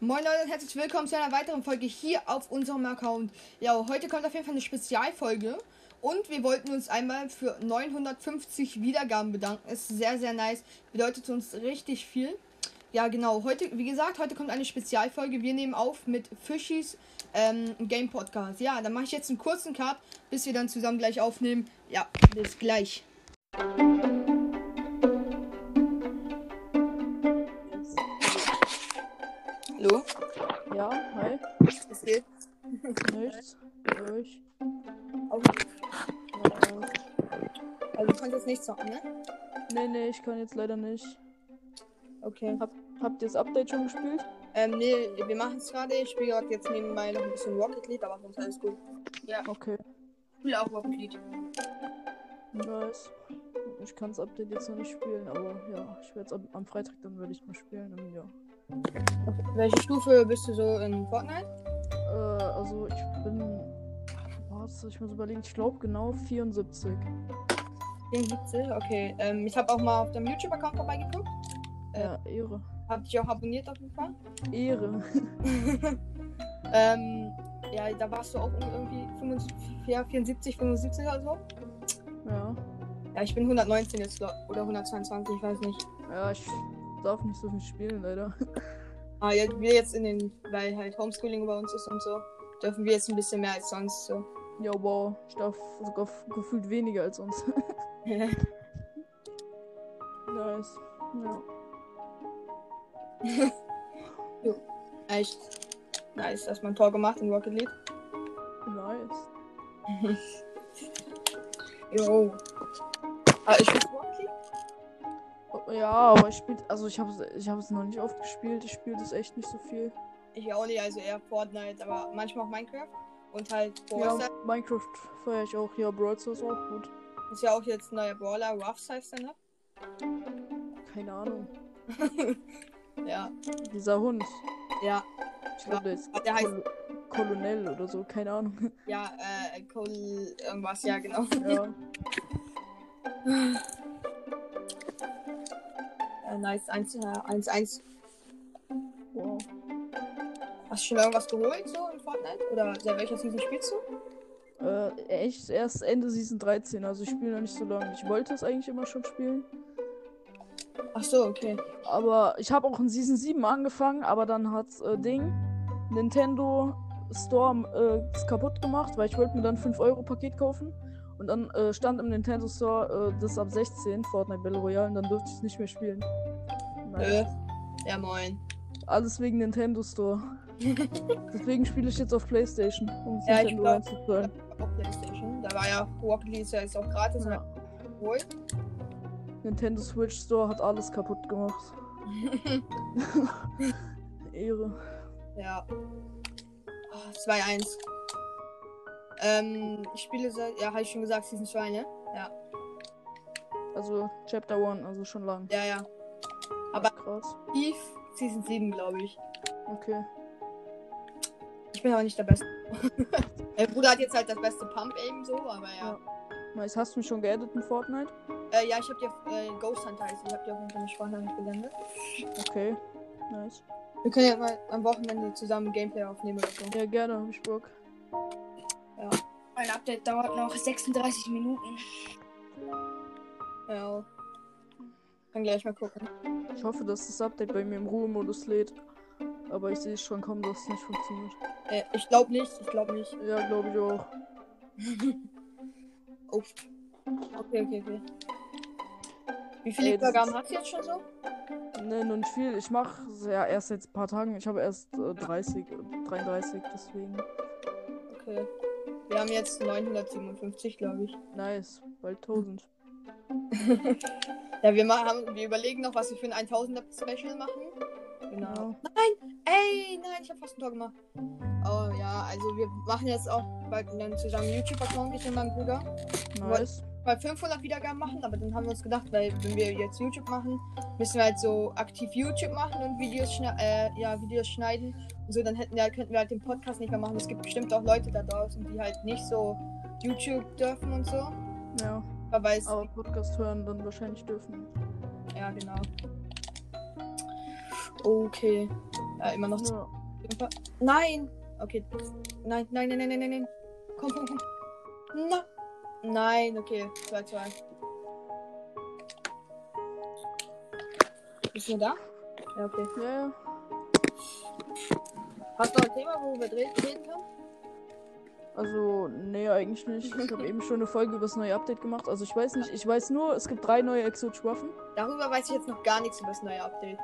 Moin Leute und herzlich willkommen zu einer weiteren Folge hier auf unserem Account. Ja, heute kommt auf jeden Fall eine Spezialfolge und wir wollten uns einmal für 950 Wiedergaben bedanken. Ist sehr, sehr nice, bedeutet uns richtig viel. Ja, genau, heute, wie gesagt, heute kommt eine Spezialfolge. Wir nehmen auf mit Fischis ähm, Game Podcast. Ja, dann mache ich jetzt einen kurzen Cut, bis wir dann zusammen gleich aufnehmen. Ja, bis gleich. Also du kannst jetzt nicht zocken, ne? Nee, nee, ich kann jetzt leider nicht. Okay. Hab, habt ihr das Update schon gespielt? Ähm, nee, wir machen es gerade. Ich spiele gerade jetzt nebenbei noch ein bisschen Rocket League, aber sonst alles gut. Ja, Okay. ich spiele auch Rocket League. Nice. Ich kann das Update jetzt noch nicht spielen, aber ja, ich werde es am, Freitag dann werde ich mal spielen. Und ja. Welche Stufe bist du so in Fortnite? Äh, also ich bin. Was? Ich muss überlegen, ich glaube genau 74. 74? Okay. Ähm, ich habe auch mal auf deinem YouTube-Account vorbeigeguckt. Äh. Ja, Ehre. Hab dich auch abonniert auf jeden Fall. Ehre. ähm, ja, da warst du auch irgendwie 75, ja, 74, 75 oder so. ja. Ja, ich bin 119 jetzt, oder 122, ich weiß nicht. Ja, ich darf nicht so viel spielen, leider. Aber ja, wir jetzt in den, weil halt Homeschooling bei uns ist und so, dürfen wir jetzt ein bisschen mehr als sonst so. Ja, wow. Ich darf sogar gefühlt weniger als uns. nice. Ja. Echt nice, dass man ein Tor gemacht in Rocket League. Nice. Jo. Ah, ich spiele Rocket League? Oh, Ja, aber ich spiele, also ich habe ich habe es noch nicht oft gespielt. Ich spiele das echt nicht so viel. Ich auch nicht, also eher Fortnite, aber manchmal auch Minecraft. Und halt Brawl Ja. Minecraft feiere ich auch. Ja, Brawl Stars auch gut. Ist ja auch jetzt neuer Brawler, Ruffs heißt der, ne? Keine Ahnung. Ja. Dieser Hund. Ja. Ich glaube, der ist der heißt- Kol Kolonel oder so. Keine Ahnung. Ja, äh, Cole, irgendwas, ja, genau. ja. Äh, nice, 1, äh, 1, 1. Wow. Hast du schon irgendwas geholt, so in Fortnite? Oder seit welcher Season spielst du? Äh, echt erst Ende Season 13. Also ich spiele noch nicht so lange. Ich wollte es eigentlich immer schon spielen. Ach so, okay. Aber ich habe auch in Season 7 angefangen, aber dann hat äh, Ding Nintendo Store äh, es kaputt gemacht, weil ich wollte mir dann 5 Euro Paket kaufen. Und dann äh, stand im Nintendo Store äh, das ab 16 Fortnite Battle Royale und dann durfte ich es nicht mehr spielen. Äh, Naja, ja, moin. Alles wegen Nintendo Store. Deswegen spiele ich jetzt auf Playstation, um Ja, ich Nintendo glaub- reinzuzahlen. Auch Playstation. Da war ja League ist ja jetzt auch gratis. Ja. Geholt. Nintendo Switch Store hat alles kaputt gemacht. Ehre. ja. Oh, 2-1. Ähm, ich spiele seit, ja, habe ich schon gesagt, Season 2, ne? Ja. Also Chapter 1, also schon lang. Ja, ja. Aber- krass. Eve Season 7, glaube ich. Okay. Ich bin aber nicht der Beste. mein Bruder hat jetzt halt das beste Pump Aim so, aber ja. Ja. Nice, hast du mich schon geaddet in Fortnite? Äh, ja, ich hab dir äh, Ghost Hunter heißt. Ich hab dir auf jeden Fall eine Sprachnachricht gesendet. Okay. Nice. Wir können ja mal am Wochenende zusammen Gameplay aufnehmen oder so. Ja, gerne, hab ich Bock. Mein Update dauert noch 36 Minuten. Ja. Kann gleich mal gucken. Ich hoffe, dass das Update bei mir im Ruhemodus lädt. Aber ich sehe schon kommen, dass es nicht funktioniert. Äh, ich glaube nicht, ich glaube nicht. Ja, glaube ich auch. Oh. Okay, okay, okay. Wie viele Wiedergaben ist- hast du jetzt schon so? Ne, nicht viel. Ich mache ja erst jetzt ein paar Tagen. Ich habe erst äh, 30, äh, 33, deswegen. Okay. Wir haben jetzt 957, glaube ich. Nice. Bald 1000. Ja, wir, ma- haben, wir überlegen noch, was wir für ein 1000er Special machen. Genau. Nein, ich habe fast ein Tor gemacht. Oh ja, also wir machen jetzt auch bald einen zusammen YouTube-Account, ich und mein Bruder. Nice. Bei 500 Wiedergaben machen, aber dann haben wir uns gedacht, weil wenn wir jetzt YouTube machen, müssen wir halt so aktiv YouTube machen und Videos, schne äh, ja, Videos schneiden. Und so, dann hätten wir, könnten wir halt den Podcast nicht mehr machen. Es gibt bestimmt auch Leute da draußen, die halt nicht so YouTube dürfen und so. Ja. Aber Aber Podcast hören dann wahrscheinlich dürfen. ja genau. Okay. Ja, immer noch. Ja. Nein! Okay. Nein, nein, nein, nein, nein, nein. Komm, komm, komm. Na. Nein, okay. 2, 2. Bist du da? Ja, okay. Ja, ja. Hast du ein Thema, wo wir reden reden können? Also, nee, eigentlich nicht. Ich habe eben schon eine Folge über das neue Update gemacht. Also, ich weiß nicht. Ich weiß nur, es gibt drei neue exotische Waffen. Darüber weiß ich jetzt noch gar nichts über das neue Update.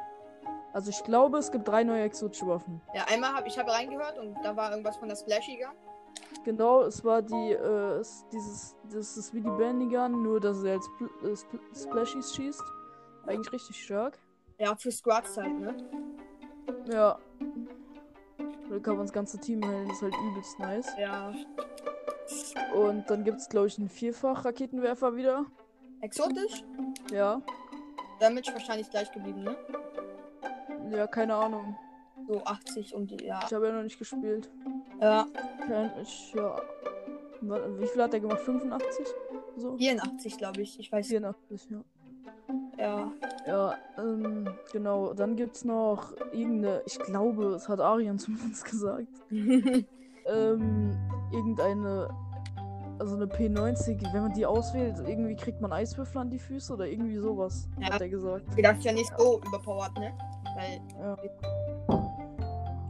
Also, ich glaube, es gibt drei neue exotische Waffen. Ja, einmal habe ich habe reingehört und da war irgendwas von der Splashy Gun. Genau, es war die, äh, es, dieses, das ist wie die Bandy Gun, nur dass er Spl äh, Spl Splashies schießt. Eigentlich richtig stark. Ja, für Squads halt, ne? Ja. Da kann man das ganze Team heilen, das ist halt übelst nice. Ja. Und dann gibt es, glaube ich, einen Vierfach-Raketenwerfer wieder. Exotisch? Ja. Damage wahrscheinlich gleich geblieben, ne? Ja, keine Ahnung. So 80 und die, ja. Ich habe ja noch nicht gespielt. Ja, ich, ja. Wie viel hat er gemacht? 85? So? 84, glaube ich. Ich weiß. 84, ja. Ja. Ja, ähm, genau. Dann gibt's noch irgendeine, ich glaube, es hat Arian zumindest gesagt. Ähm, irgendeine, also eine P90, wenn man die auswählt, irgendwie kriegt man Eiswürfel an die Füße oder irgendwie sowas, Ja. hat er gesagt. Ist ja nicht so überpowered, ne? Weil, Ja.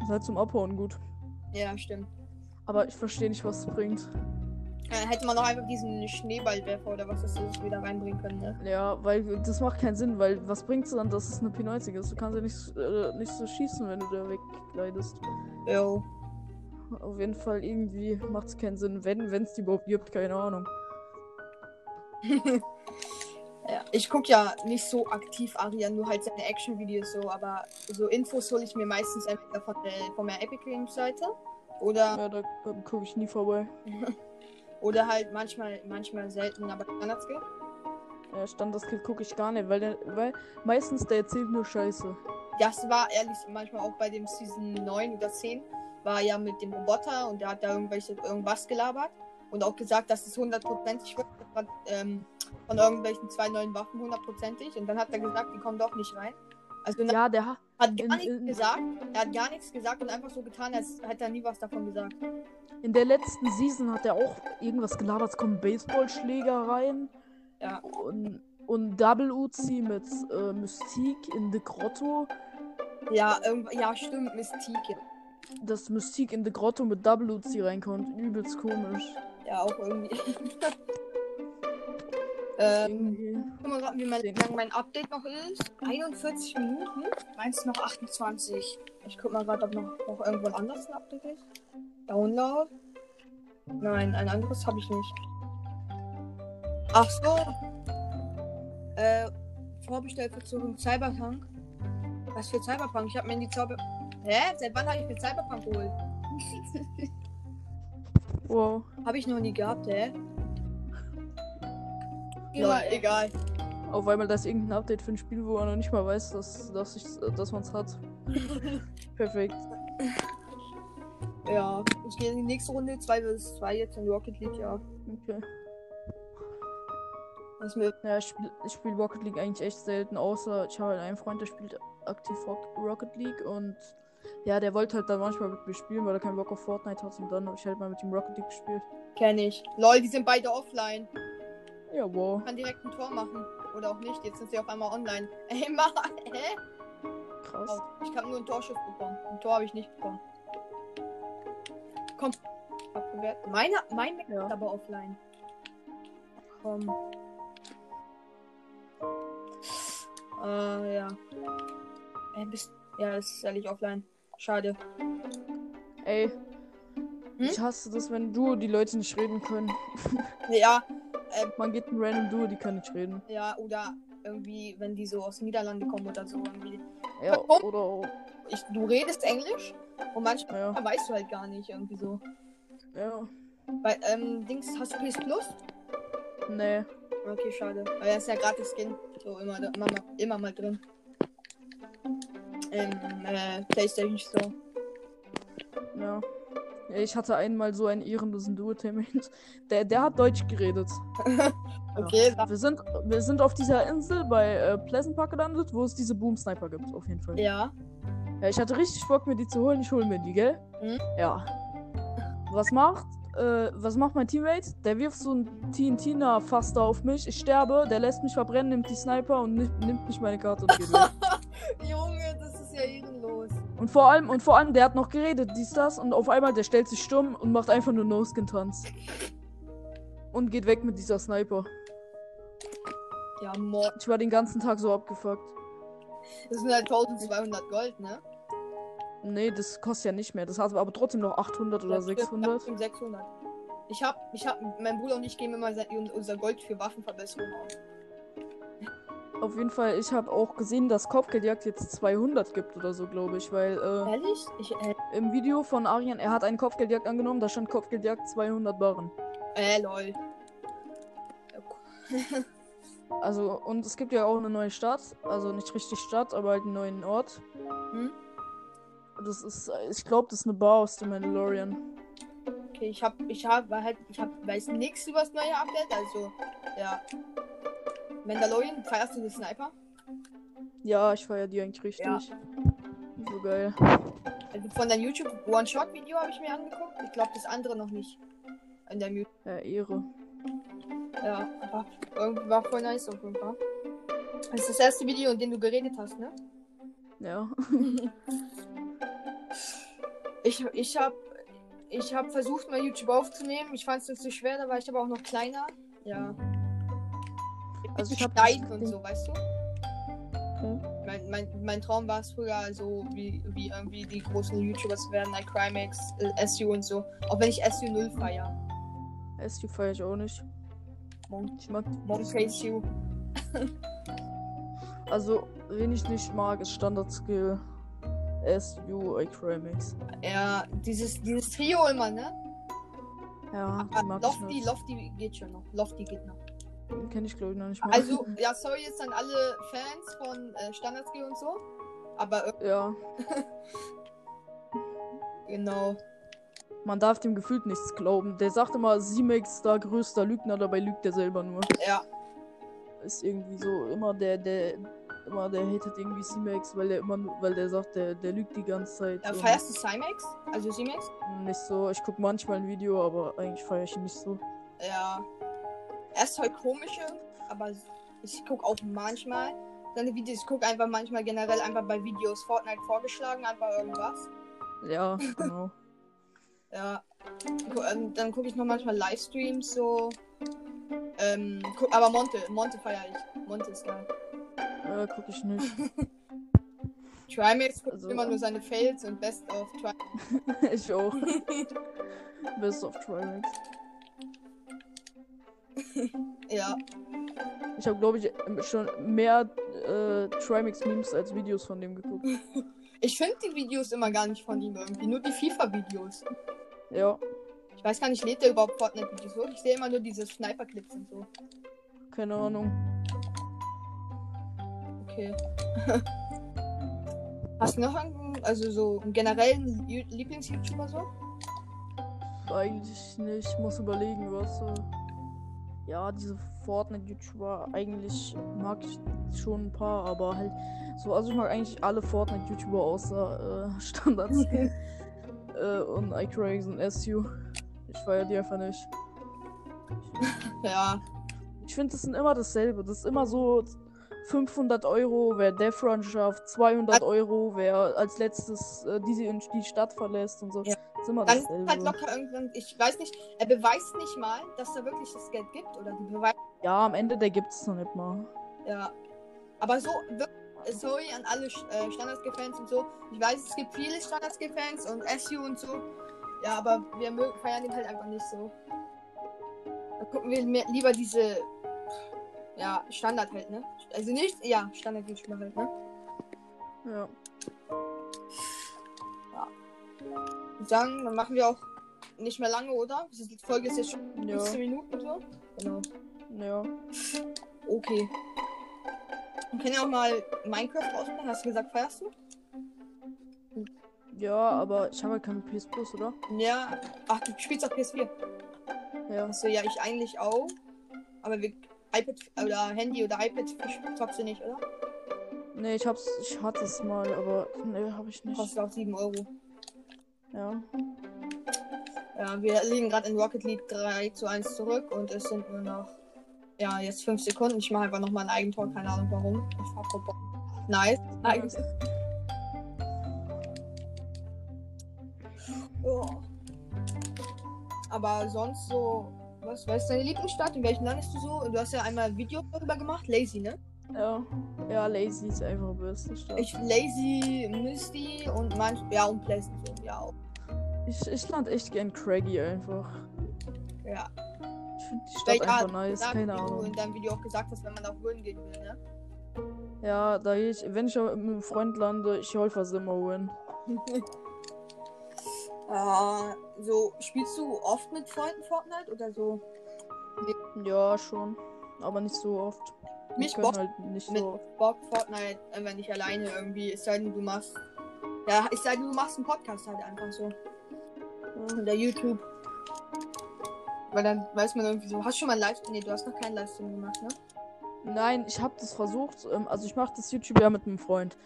Ist halt zum Abhauen gut. ja, stimmt. Aber ich verstehe nicht, was es bringt. Äh, hätte man noch einfach diesen Schneeballwerfer oder was das ist wieder reinbringen können, ne? Ja, weil das macht keinen Sinn, weil was bringt's dann, dass es eine P90 ist? Du kannst ja nicht, äh, nicht so schießen, wenn du da wegleidest. Jo. Auf jeden Fall irgendwie macht es keinen Sinn, wenn es die überhaupt gibt, keine Ahnung. Ja, ich gucke ja nicht so aktiv Arian, nur halt seine Action-Videos so, aber so Infos hole ich mir meistens entweder von der, von der Epic Games Seite oder, Ja, da gucke ich nie vorbei. oder halt manchmal, manchmal selten, aber Standardskill. Ja, Standardskill gucke ich gar nicht, weil der, weil meistens der erzählt nur Scheiße. Das war ehrlich manchmal auch bei dem Season 9 oder 10, war ja mit dem Roboter und der hat da irgendwelche, irgendwas gelabert und auch gesagt, dass es hundertprozentig wird. War, ähm, von irgendwelchen zwei neuen Waffen hundertprozentig und dann hat er gesagt, die kommen doch nicht rein. Also Ja, der hat. hat gar in- nichts in- gesagt. Er hat gar nichts gesagt und einfach so getan, als hätte er nie was davon gesagt. In der letzten Season hat er auch irgendwas gelabert. Es kommen Baseballschläger rein. Ja. Und, und Double Uzi mit äh, Mystique in the Grotto. Ja, ja, stimmt, Mystique. Dass Mystique in the Grotto mit Double Uzi reinkommt. Übelst komisch. Ja, auch irgendwie. ähm, guck mal wie mein, lang mein Update noch ist. 41 Minuten. Meins noch 28. Ich guck mal gerade, ob noch, noch irgendwo ein anderes ein Update ist. Download. Nein, ein anderes habe ich nicht. Ach so. Äh, Vorbestellverzug Cyberpunk. Was für Cyberpunk? Ich habe mir in die Zauber. Hä? Seit wann habe ich mir Cyberpunk geholt? Wow. Habe ich noch nie gehabt, hä? Ja, egal. Auf einmal das ist irgendein Update für ein Spiel, wo man noch nicht mal weiß, dass, dass, ich, dass man es hat. Perfekt. Ja, ich gehe in die nächste Runde. 2 vs 2 jetzt in Rocket League, ja. Okay. Ist mir Ja, ich spiele spiel Rocket League eigentlich echt selten, außer ich habe halt einen Freund, der spielt aktiv Rock- Rocket League und ja, der wollte halt dann manchmal mit mir spielen, weil er keinen Bock auf Fortnite hat und dann habe ich halt mal mit ihm Rocket League gespielt. kenne ich. Lol, die sind beide offline. Ja, wow. Kann direkt ein Tor machen. Oder auch nicht. Jetzt sind sie auf einmal online. Ey, mach. Hä? Krass. Oh, ich habe nur einen Torschuss bekommen. Ein Tor habe ich nicht bekommen. Komm. Abgewehrt. Meine, mein Mac Ja. ist aber offline. Komm. Äh, ja. Äh, bist. Ja, das ist ehrlich offline. Schade. Ey. Hm? Ich hasse das, wenn du die Leute nicht reden können. Ja, Man geht ein random Duo, die können nicht reden. ja, oder irgendwie, wenn die so aus Niederlande kommen oder so. Irgendwie. Ja, Warum? oder. Ich, du redest Englisch und manchmal Ja, weißt du halt gar nicht irgendwie so. ja. Weil, ähm, Dings, hast du PS Plus? Nee. Okay, schade. Weil das ist ja gratis Skin. So immer, immer, immer mal drin. Im äh, PlayStation Store. Ja. Ja, Ich hatte einmal so einen ehrenlosen Duo-Termin. Der, der hat Deutsch geredet. Okay, Wir sind, wir sind auf dieser Insel bei äh, Pleasant Park gelandet, wo es diese Boom Sniper gibt, auf jeden Fall. ja. Ja, ich hatte richtig Bock, mir die zu holen. Ich hole mir die, gell? Mhm. Ja. Was macht? Äh, was macht mein Teammate? Der wirft so ein TNT-Faster auf mich. Ich sterbe, der lässt mich verbrennen, nimmt die Sniper und nimmt, nimmt nicht meine Karte und geht weg. Junge, Und vor allem, und vor allem, der hat noch geredet, dies, das, und auf einmal, der stellt sich stumm und macht einfach nur No-Skin-Tanz. Und geht weg mit dieser Sniper. Ja, Mord. Ich war den ganzen Tag so abgefuckt. Das sind halt 1200 Gold, ne? Nee, das kostet ja nicht mehr. Das hat aber trotzdem noch 800 oder Ja, stimmt, 600. ja, stimmt, 600. Ich hab, ich hab, mein Bruder und ich geben immer unser Gold für Waffenverbesserung aus. Auf jeden Fall, ich habe auch gesehen, dass Kopfgeldjagd jetzt 200 gibt oder so, glaube ich, weil äh, Ehrlich? Ich, äh, im Video von Arian, er hat einen Kopfgeldjagd angenommen, da stand Kopfgeldjagd 200 Barren. äh, lol. Also, und es gibt ja auch eine neue Stadt, also nicht richtig Stadt, aber halt einen neuen Ort. Hm? Das ist, ich glaube, das ist eine Bar aus dem Mandalorian. Okay, ich hab, ich hab, halt, ich hab, weiß nichts über das neue Update, also, ja. Mandalorian, feierst du den Sniper? Ja, ich feiere die eigentlich richtig. Ja. So geil. Also von deinem YouTube One-Shot-Video habe ich mir angeguckt. Ich glaube, das andere noch nicht. In deinem YouTube. Ja, Ehre. Ja, aber irgendwie war voll nice auf jeden Fall. Das ist das erste Video, in dem du geredet hast, ne? Ja. Ich, ich habe ich hab versucht, mal YouTube aufzunehmen. Ich fand es nicht so schwer, da war ich aber auch noch kleiner. Ja. Also ich hab- Schneiden und so, weißt du? Okay. Mein, mein, mein Traum war es früher so, wie, wie irgendwie die großen YouTuber zu werden, like Crimex, äh, SU und so. Auch wenn ich SU 0 feier. SU feiere ich auch nicht. Ich mag Monk.su. Also, wen ich nicht mag, ist Standard Skill. SU Acremix. Ja, dieses, dieses Trio immer, ne? Ja, Aber Lofty. Lofty geht schon noch. Lofty geht noch. Kenne ich glaube ich noch nicht mal. Also, ja, sorry jetzt an alle Fans von äh, Standardskill und so. Aber äh, ja, genau. man darf dem gefühlt nichts glauben. Der sagt immer, Simex ist da größter Lügner, dabei lügt er selber nur. Ja, Ist irgendwie so immer der, der, immer der hatet irgendwie Simex, weil der immer, weil der sagt, der, der lügt die ganze Zeit. äh, feierst du Cymax? Also Cymax? Nicht so. Ich guck manchmal ein Video, aber eigentlich feiere ich ihn nicht so. Ja. Er ist halt komische, aber ich guck auch manchmal seine Videos. Ich guck einfach manchmal generell einfach bei Videos Fortnite vorgeschlagen, einfach irgendwas. Ja, genau. Ja. Ähm, Dann gucke ich noch manchmal Livestreams so. Ähm, guck, aber Monte, Monte feiere ich. Monte ist geil. äh, guck ich nicht. Trimax guckt Also- immer nur seine Fails und Best of Trimax. ich auch. Best of Trimax. Ja. Ich habe, glaube ich, schon mehr äh, Trimax-Memes als Videos von dem geguckt. Ich finde die Videos immer gar nicht von ihm irgendwie, nur die FIFA-Videos. Ja, Ich weiß gar nicht, lädt der überhaupt Fortnite-Videos hoch? Ich sehe immer nur diese Sniper-Clips und so. keine Ahnung. Okay. Hast du noch einen, also so einen generellen Lieblings-YouTuber so? Eigentlich nicht. Ich muss überlegen, was. Äh, ja, diese Fortnite-YouTuber, eigentlich mag ich schon ein paar, aber halt so. Also, ich mag eigentlich alle Fortnite-YouTuber außer äh, Standards. äh, und iCrags und SU. Ich feiere die einfach nicht. Ja. Ich finde, das sind immer dasselbe. Das ist immer so 500 Euro, wer Death Run schafft, 200 Euro, wer als letztes äh, diese die Stadt verlässt und so. Ja. Das ist immer Dann ist halt locker irgendwann, ich weiß nicht, er beweist nicht mal, dass da wirklich das Geld gibt. Oder die beweisen, ja, am Ende, der gibt es noch nicht mal. ja. Aber so, wirklich, sorry an alle äh, Standardskill-Fans und so. Ich weiß, es gibt viele Standardskill-Fans und SU und so. Ja, aber wir mögen, feiern ihn halt einfach nicht so. Da gucken wir mehr, lieber diese, ja, Standard halt, ne? Also nicht, ja, Standard-YouTuber halt, ne? Ja. Ich sagen, dann machen wir auch nicht mehr lange, oder? Die Folge ist jetzt schon Ja. 15 Minuten so. Genau. Ja. Okay. Wir können ja auch mal Minecraft ausmachen. Hast du gesagt, feierst du? Ja, aber ich habe halt keine PS Plus, oder? Ja. Ach, du spielst auf PS4. Ja. Achso, ja, ich eigentlich auch. Aber wir iPad oder Handy oder iPad zockst du nicht, oder? Nee, ich hab's, ich hatte es mal, aber nee, hab ich nicht. Kostet auch 7 Euro. Ja. Ja, wir liegen gerade in Rocket League 3 zu 1 zurück und es sind nur noch, ja, jetzt 5 Sekunden. Ich mache einfach nochmal ein Eigentor, keine Ahnung warum. Ich fahr vorbei. Nice. Eigentlich. Ja. Aber sonst so, was, was ist deine Lieblingsstadt? In welchem Land bist du so? Du hast ja einmal ein Video darüber gemacht, Lazy, ne? Ja. Ja, Lazy ist einfach die beste Stadt. Ich Lazy, Misty und manch, ja, und Pleasant, so, ja auch. Ich, ich land echt gern Craggy einfach. Ja. Ich finde die Stadt Weil, einfach ah, nice, keine wie du Ahnung. in deinem Video auch gesagt hast, wenn man auf Würden gehen will, ne? Ja, da ich, wenn ich mit einem Freund lande, ich hol fast immer win. Äh, so, spielst du oft mit Freunden Fortnite oder so? Ja, schon. Aber nicht so oft. Mich können Bock halt nicht mit so oft. Bock Fortnite, äh, wenn ich alleine irgendwie, es sei denn, du machst. Ja, es sei denn, du machst einen Podcast halt einfach so. Ja. Oder YouTube. Weil dann weiß man irgendwie so, hast du schon mal Livestream? Nee, du hast noch keinen Livestream gemacht, ne? Nein, ich habe das versucht. Ähm, also ich mache das YouTube ja mit einem Freund.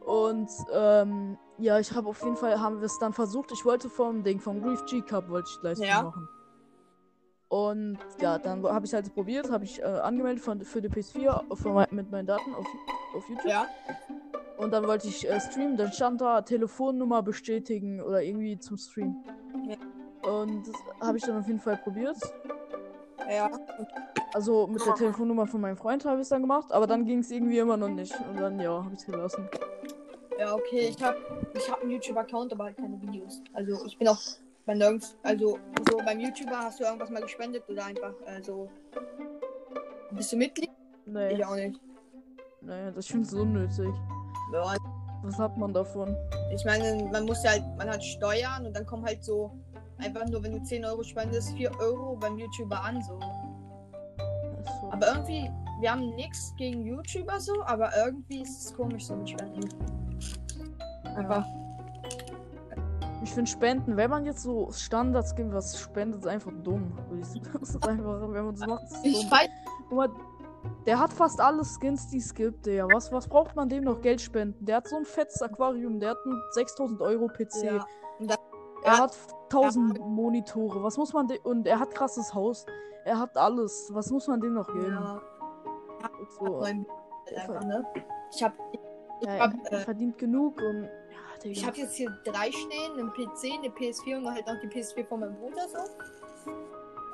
Und ähm, ja, ich habe auf jeden Fall, haben wir es dann versucht. Ich wollte vom Ding, vom Grief G Cup wollte ich Livestream Ja. machen. Und ja, dann habe ich halt probiert, habe ich äh, angemeldet von, für die PS4 auf, mein, mit meinen Daten auf, auf YouTube. Ja. Und dann wollte ich äh, streamen, dann stand da Telefonnummer bestätigen oder irgendwie zum Stream. Ja. Und das habe ich dann auf jeden Fall probiert. Ja. Also mit der Telefonnummer von meinem Freund habe ich es dann gemacht, aber dann ging es irgendwie immer noch nicht. Und dann, ja, habe ich es gelassen. Ja, okay, ich hab, ich hab einen YouTube-Account, aber halt keine Videos. Also ich bin auch bei nirgends, also so beim YouTuber hast du irgendwas mal gespendet oder einfach, also bist du Mitglied? Nee, Ich auch nicht. nee das finde ich so unnötig. Ja, Was hat man davon? ich meine, man muss ja halt, man hat Steuern und dann kommen halt so einfach nur, wenn du 10 Euro spendest, 4 Euro beim YouTuber an, so. So. Aber irgendwie, wir haben nichts gegen YouTuber so, aber irgendwie ist es komisch so mit Spenden. Einfach. Ich finde Spenden, wenn man jetzt so Standards gibt, was spendet, ist einfach dumm. Das ist einfach, wenn man das macht, ist es Ich dumm. weiß, Guck mal, der hat fast alle Skins, die es gibt, Digga. Was, was braucht man dem noch Geld spenden? Der hat so ein fettes Aquarium, der hat einen 6000 Euro PC. ja. Er hat 1000 Monitore. Was muss man dem. Und er hat krasses Haus. Er hat alles. Was muss man dem noch geben? Ja, So, einfach, ne? Ich hab, ich ja, hab, er äh, verdient genug und. Ja. Ich habe jetzt hier drei stehen, einen PC, eine PS4 und halt noch die PS4 von meinem Bruder so.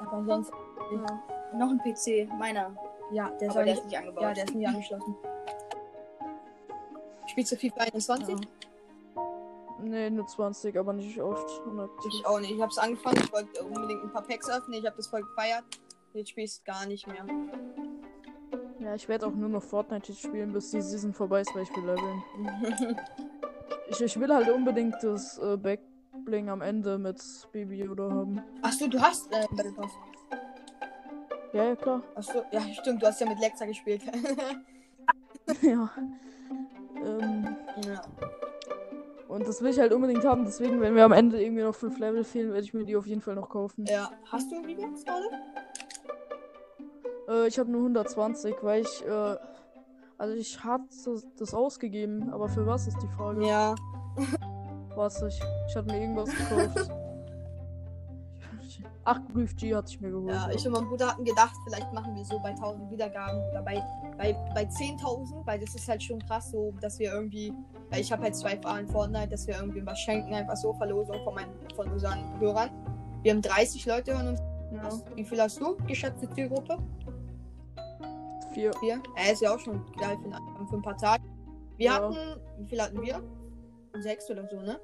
Aber sonst, ja. Noch ein PC, meiner. Ja, der ist, Aber der nicht, ist nicht angebaut. ja, der ist nie angeschlossen. Spielst du FIFA 21? ja. Nee, nur 20, aber nicht oft. unaktiv. Ich auch nicht. Ich habe es angefangen, ich wollte unbedingt ein paar Packs öffnen, ich habe das voll gefeiert. Jetzt spiele ich gar nicht mehr. Ja, ich werde auch nur noch Fortnite jetzt spielen, bis die Season vorbei ist, weil ich will leveln. Ich, ich will halt unbedingt das äh, Backbling am Ende mit Baby Yoda haben. Achso, du hast äh, Battle Pass. Ja, ja, klar. Achso, ja, stimmt, du hast ja mit Lexa gespielt. ja. Ähm, ja. und das will ich halt unbedingt haben, deswegen, wenn mir am Ende irgendwie noch 5 Level fehlen, werde ich mir die auf jeden Fall noch kaufen. ja. Hast du V-Bucks gerade? Äh, ich habe nur 120, weil ich, äh, also ich hatte das ausgegeben, aber für was ist die Frage? Ja. Was ich, ich hatte mir irgendwas gekauft. Ach, Brief G hatte ich mir geholt. Ja, ich und mein Bruder hatten gedacht, vielleicht machen wir so bei 1000 Wiedergaben oder bei, bei, bei 10.000, weil das ist halt schon krass so, dass wir irgendwie, weil ich habe halt zwei Fahnen Fortnite, dass wir irgendwie was schenken, einfach so Verlosung von, meinen, von unseren Hörern. Wir haben 30 Leute hören uns. ja. Wie viel hast du, geschätzte Zielgruppe? Vier. Vier? Ja, ist ja auch schon geil für, für ein paar Tage. Wir Ja. hatten, wie viel hatten wir? Sechs oder so, ne?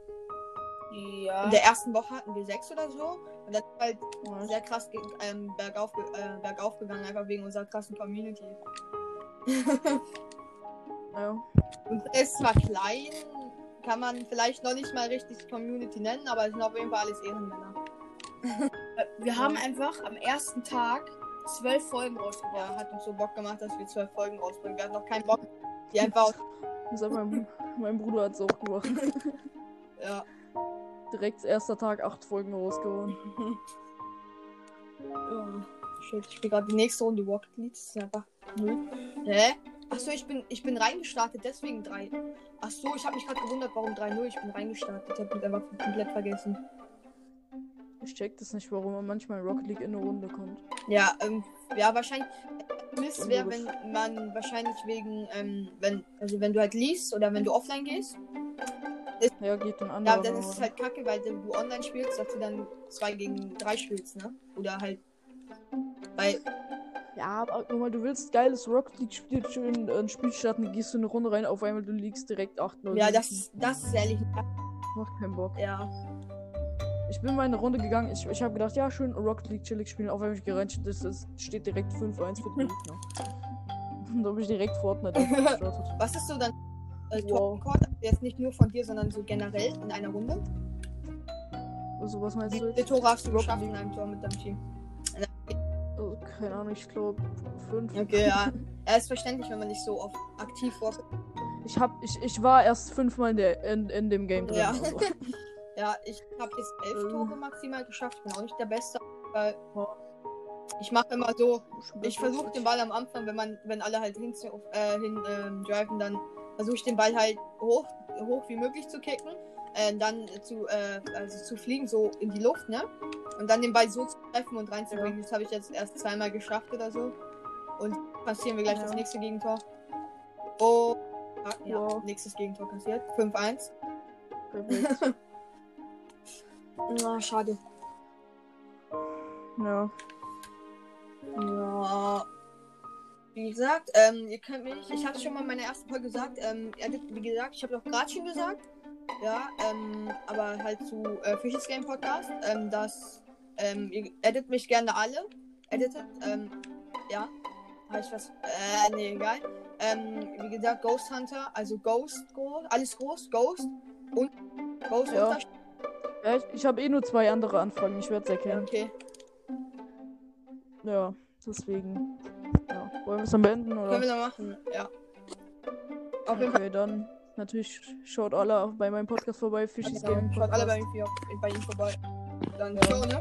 Ja. In der ersten Woche hatten wir sechs oder so. Und dann ist halt Ja. sehr krass ge- ähm, bergauf, äh, bergauf gegangen, einfach wegen unserer krassen Community. ja. Und ist zwar klein, kann man vielleicht noch nicht mal richtig Community nennen, aber es sind auf jeden Fall alles Ehrenmänner. Wir haben einfach am ersten Tag zwölf Folgen rausgebracht. Ja, hat uns so Bock gemacht, dass wir zwölf Folgen rausbringen. Wir hatten noch keinen Bock. Die einfach, Das hat mein, mein Bruder hat es auch gemacht. ja. Direkt erster Tag acht Folgen rausgehauen. Shit, ich spiele gerade die nächste Runde Rocket League. Das ist einfach null. Hä? Achso, ich bin, ich bin reingestartet, deswegen 3. Achso, ich habe mich gerade gewundert, warum 3-0. Ich bin reingestartet. Ich habe mich einfach komplett vergessen. Ich check das nicht, warum man manchmal in Rocket League in eine Runde kommt. Ja, ähm, ja, wahrscheinlich. Mist wäre, wenn man wahrscheinlich wegen, ähm, wenn, also wenn du halt liest oder wenn du offline gehst. Ja, geht ein Ja, anderer. dann ist es halt kacke, weil du online spielst, dass du dann 2 gegen 3 spielst, ne? Oder halt. Weil, Ja, aber guck mal, du willst geiles Rocket League Spiel, schön äh, ein Spiel starten, gehst du in eine Runde rein, auf einmal du liegst direkt 8-0. ja, das, das ist ehrlich. macht keinen Bock. Ja. Ich bin mal in eine Runde gegangen, ich, ich habe gedacht, ja, schön Rocket League chillig spielen, auf einmal ich gerannt, das ist, steht direkt 5-1 für die Gegner. Und da habe ich direkt Fortnite gestartet. Was ist so dann äh, Wow. Torrekord? Also jetzt nicht nur von dir, sondern so generell in einer Runde? Also, was meinst Wie du viele jetzt? Tore hast du geschafft in einem Tor mit deinem Team? Also, keine Ahnung, ich glaube 5. Okay, ja. Er ist verständlich, wenn man nicht so oft aktiv war. Ich, hab, ich, ich war erst fünfmal in, der, in, in dem Game drin. Ja. Also. Ja, ich habe jetzt elf Ähm. Tore maximal geschafft. Ich bin auch nicht der Beste. Weil ich mache immer so, ich versuche den Ball am Anfang, wenn man, wenn alle halt hin, äh, hin ähm, driven, dann versuche ich den Ball halt hoch, hoch wie möglich zu kicken. Äh, dann zu, äh, also zu fliegen, so in die Luft, ne? Und dann den Ball so zu treffen und reinzubringen. Das habe ich jetzt erst zweimal geschafft oder so. Und passieren wir gleich Ja. das nächste Gegentor. Oh, ja, Wow. nächstes Gegentor kassiert. 5-1. Perfekt. Ah, schade. ja. Ja. Wie gesagt, ähm, ihr könnt mich, ich hatte schon mal in meiner ersten Folge gesagt, ähm, wie gesagt, ich habe doch gerade schon gesagt, ja, ähm, aber halt zu äh, Fishes Game Podcast, ähm, dass, ähm, ihr edit mich gerne alle, editet, ähm, ja, habe ich was, äh, nee, egal, ähm, wie gesagt, Ghost Hunter, also Ghost, groß, alles groß, Ghost und Ghost Ja. Hunter, ja ich ich habe eh nur zwei andere Anfragen, ich werde es erkennen. okay, Ja, deswegen. Wollen wir es dann beenden, können oder? wir noch machen, ja. Auf jeden Fall. Okay, dann natürlich schaut alle bei meinem Podcast vorbei, Fischies Genau. Game Schaut alle bei, ihm- bei ihm vorbei. Dann Ja. ciao, ne?